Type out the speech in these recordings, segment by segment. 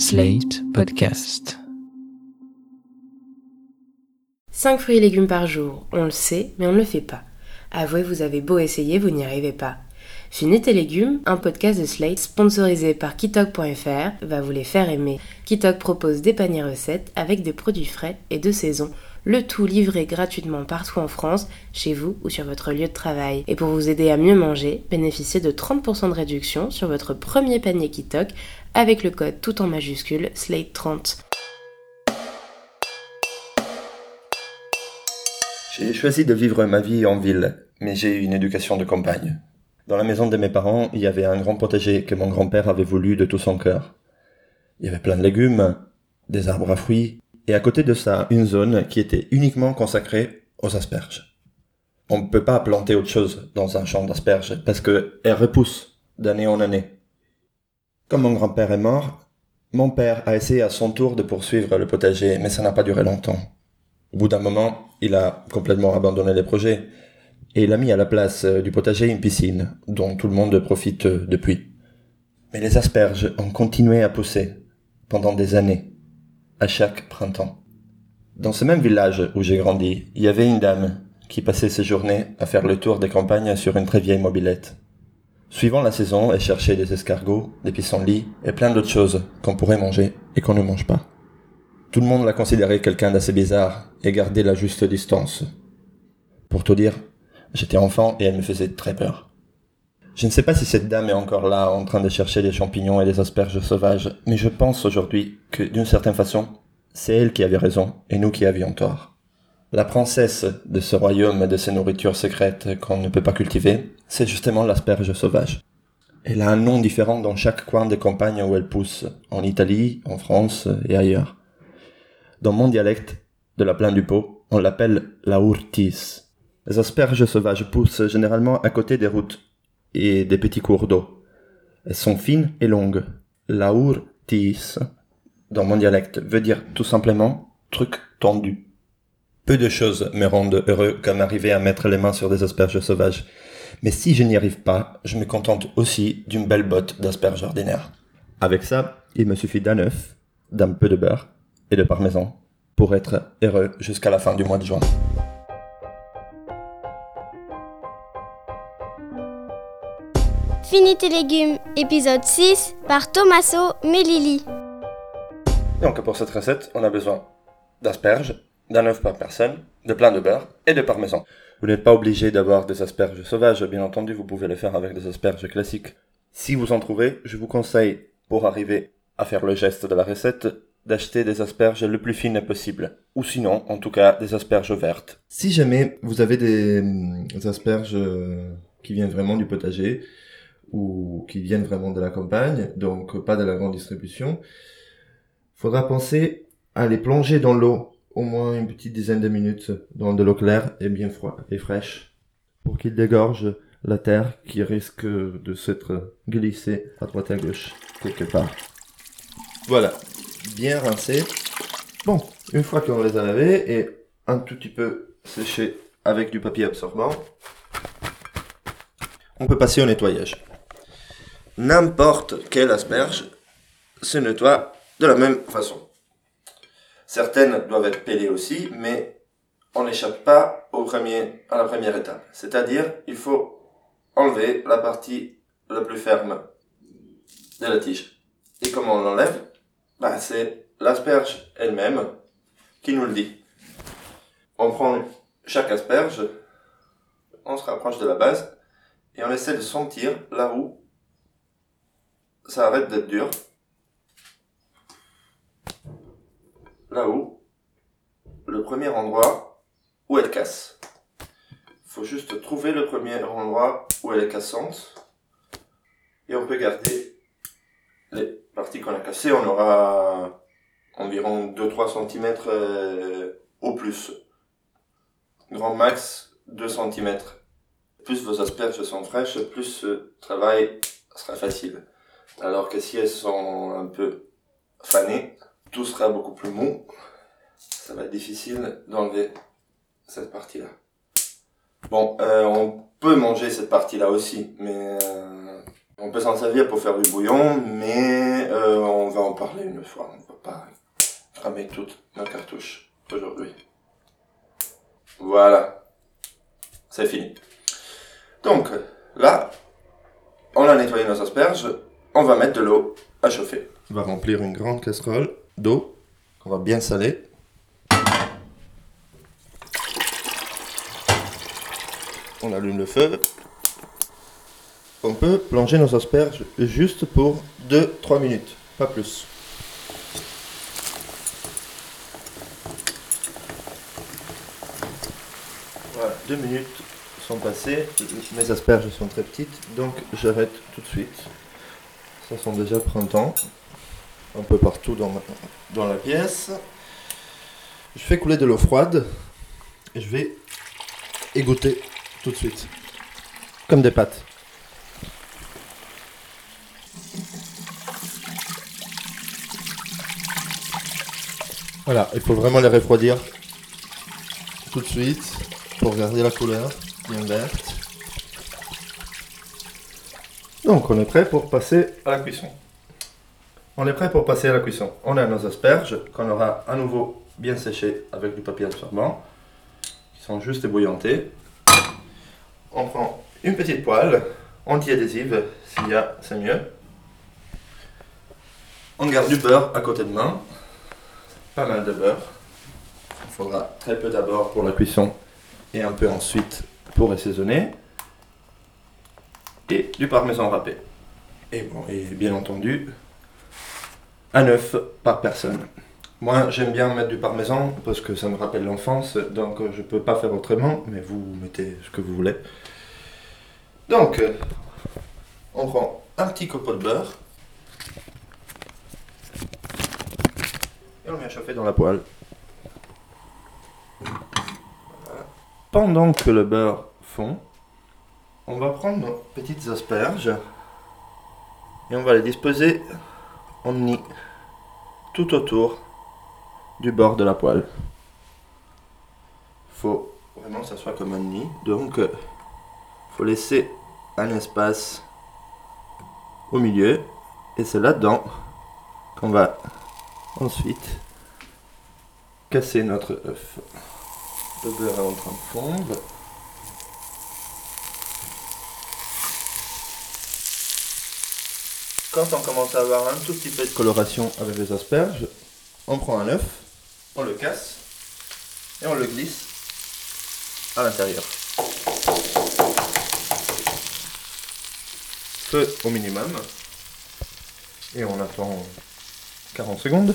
Slate Podcast. 5 fruits et légumes par jour, on le sait, mais on ne le fait pas. Avouez, vous avez beau essayer, vous n'y arrivez pas. Finit tes légumes, un podcast de Slate sponsorisé par Kitok.fr va vous les faire aimer. Kitok propose des paniers recettes avec des produits frais et de saison le tout livré gratuitement partout en France, chez vous ou sur votre lieu de travail. Et pour vous aider à mieux manger, bénéficiez de 30% de réduction sur votre premier panier Kitok avec le code tout en majuscule SLATE30. J'ai choisi de vivre ma vie en ville, mais j'ai eu une éducation de campagne. Dans la maison de mes parents, il y avait un grand potager que mon grand-père avait voulu de tout son cœur. Il y avait plein de légumes, des arbres à fruits, et à côté de ça, une zone qui était uniquement consacrée aux asperges. On ne peut pas planter autre chose dans un champ d'asperges parce qu'elles repoussent d'année en année. Comme mon grand-père est mort, mon père a essayé à son tour de poursuivre le potager, mais ça n'a pas duré longtemps. Au bout d'un moment, il a complètement abandonné les projets et il a mis à la place du potager une piscine dont tout le monde profite depuis. Mais les asperges ont continué à pousser pendant des années à chaque printemps. Dans ce même village où j'ai grandi, il y avait une dame qui passait ses journées à faire le tour des campagnes sur une très vieille mobilette. Suivant la saison, elle cherchait des escargots, des pissenlits et plein d'autres choses qu'on pourrait manger et qu'on ne mange pas. Tout le monde la considérait quelqu'un d'assez bizarre et gardait la juste distance. Pour tout dire, j'étais enfant et elle me faisait très peur. Je ne sais pas si cette dame est encore là en train de chercher des champignons et des asperges sauvages, mais je pense aujourd'hui que d'une certaine façon, c'est elle qui avait raison et nous qui avions tort. La princesse de ce royaume et de ces nourritures secrètes qu'on ne peut pas cultiver, c'est justement l'asperge sauvage. Elle a un nom différent dans chaque coin des campagnes où elle pousse, en Italie, en France et ailleurs. Dans mon dialecte, de la plaine du Pau, on l'appelle la urtis. Les asperges sauvages poussent généralement à côté des routes et des petits cours d'eau. Elles sont fines et longues. La urtis, dans mon dialecte, veut dire tout simplement truc tendu. Peu de choses me rendent heureux comme arriver à mettre les mains sur des asperges sauvages. Mais si je n'y arrive pas, je me contente aussi d'une belle botte d'asperges ordinaires. Avec ça, il me suffit d'un œuf, d'un peu de beurre et de parmesan pour être heureux jusqu'à la fin du mois de juin. Fini tes légumes, épisode 6 par Tommaso Melilli. Donc pour cette recette, on a besoin d'asperges, d'un œuf par personne, de plein de beurre et de parmesan. Vous n'êtes pas obligé d'avoir des asperges sauvages, bien entendu, vous pouvez les faire avec des asperges classiques. Si vous en trouvez, je vous conseille, pour arriver à faire le geste de la recette, d'acheter des asperges le plus fines possible. Ou sinon, en tout cas, des asperges vertes. Si jamais vous avez des, des asperges euh, qui viennent vraiment du potager, ou qui viennent vraiment de la campagne, donc pas de la grande distribution, faudra penser à les plonger dans l'eau au moins une petite dizaine de minutes dans de l'eau claire et bien froide et fraîche pour qu'ils dégorgent la terre qui risque de s'être glissée à droite à gauche quelque part. Voilà, bien rincé. Bon, une fois qu'on les a lavés et un tout petit peu séchés avec du papier absorbant, on peut passer au nettoyage. N'importe quelle asperge se nettoie de la même façon. Certaines doivent être pelées aussi, mais on n'échappe pas au premier, à la première étape. C'est-à-dire, il faut enlever la partie la plus ferme de la tige. Et comment on l'enlève? Bah, C'est l'asperge elle-même qui nous le dit. On prend chaque asperge, on se rapproche de la base, et on essaie de sentir là où ça arrête d'être dur. Là-haut, le premier endroit où elle casse. Faut juste trouver le premier endroit où elle est cassante. Et on peut garder les parties qu'on a cassées. On aura environ 2-3 cm au plus. Grand max 2 cm. Plus vos asperges sont fraîches, plus ce travail sera facile. Alors que si elles sont un peu fanées, tout sera beaucoup plus mou. Ça va être difficile d'enlever cette partie-là. Bon, euh, on peut manger cette partie-là aussi, mais euh, On peut s'en servir pour faire du bouillon, mais euh, on va en parler une fois. On ne peut pas cramer toutes nos cartouches aujourd'hui. Voilà. C'est fini. Donc, là, on a nettoyé nos asperges. On va mettre de l'eau à chauffer. On va remplir une grande casserole d'eau qu'on va bien saler. On allume le feu. On peut plonger nos asperges juste pour 2-3 minutes, pas plus. Voilà, 2 minutes sont passées. Mes asperges sont très petites, donc j'arrête tout de suite. Ça sent déjà printemps. Un peu partout dans, dans la pièce. Je fais couler de l'eau froide et je vais égoutter tout de suite. Comme des pâtes. Voilà, il faut vraiment les refroidir tout de suite pour garder la couleur bien verte. Donc on est prêt pour passer à la cuisson. On est prêt pour passer à la cuisson. On a nos asperges qu'on aura à nouveau bien séchées avec du papier absorbant qui sont juste ébouillantés. On prend une petite poêle anti-adhésive, s'il y a, c'est mieux. On garde du beurre à côté de main, pas mal de beurre. Il faudra très peu d'abord pour la cuisson et un peu ensuite pour assaisonner. Et du parmesan râpé. Et bon, et bien entendu, un œuf par personne. Moi, j'aime bien mettre du parmesan parce que ça me rappelle l'enfance, donc euh, je peux pas faire autrement, mais vous mettez ce que vous voulez. Donc, euh, on prend un petit copeau de beurre et on à chauffer dans la poêle. Pendant que le beurre fond, on va prendre nos petites asperges et on va les disposer nid tout autour du bord de la poêle. Faut vraiment que ça soit comme un nid, donc euh, faut laisser un espace au milieu et c'est là-dedans qu'on va ensuite casser notre œuf. Le beurre est en train de fondre. Quand on commence à avoir un tout petit peu de coloration avec les asperges, on prend un œuf, on le casse et on le glisse à l'intérieur. Feu au minimum. Et on attend 40 secondes.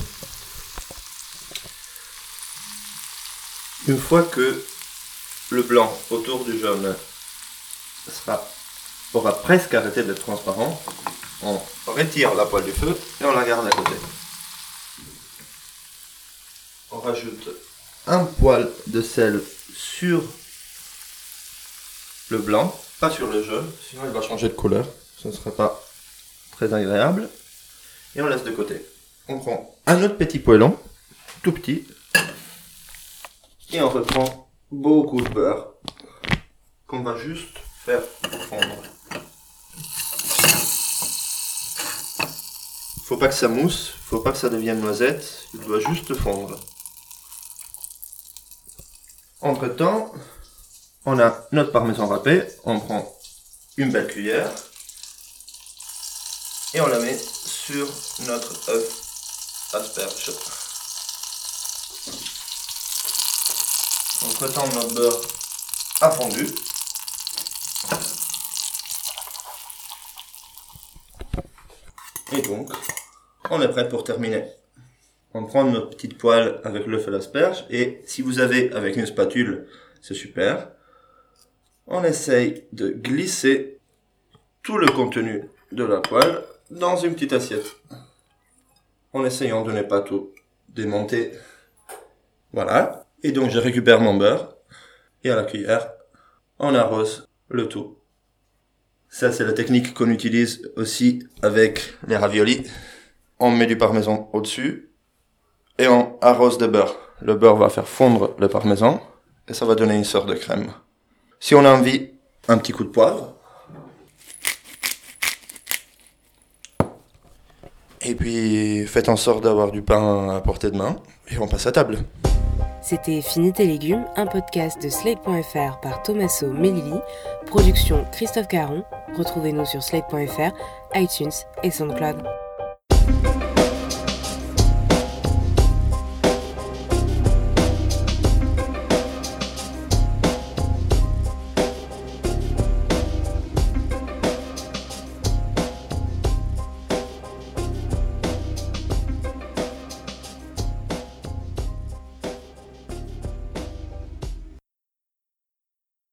Une fois que le blanc autour du jaune aura presque arrêté d'être transparent, on retire la poêle du feu et on la garde à côté. On rajoute un poil de sel sur le blanc, pas sur le jaune, sinon il va changer de couleur. Ce ne serait pas très agréable. Et on laisse de côté. On prend un autre petit poêlon, tout petit, et on reprend beaucoup de beurre qu'on va juste faire fondre. Faut pas que ça mousse, faut pas que ça devienne noisette, il doit juste fondre. Entre temps, on a notre parmesan râpé, on prend une belle cuillère et on la met sur notre œuf asperge. Entre temps, notre beurre a fondu. Et donc, on est prêt pour terminer. On prend notre petite poêle avec l'œuf et l'asperge et si vous avez avec une spatule, c'est super. On essaye de glisser tout le contenu de la poêle dans une petite assiette. En essayant de ne pas tout démonter. Voilà. Et donc je récupère mon beurre et à la cuillère, on arrose le tout. Ça c'est la technique qu'on utilise aussi avec les raviolis. On met du parmesan au-dessus et on arrose de beurre. Le beurre va faire fondre le parmesan et ça va donner une sorte de crème. Si on a envie, un petit coup de poivre. Et puis faites en sorte d'avoir du pain à portée de main et on passe à table. C'était Fini tes légumes, un podcast de Slate.fr par Tommaso Melili, production Christophe Caron. Retrouvez-nous sur Slate.fr, iTunes et SoundCloud.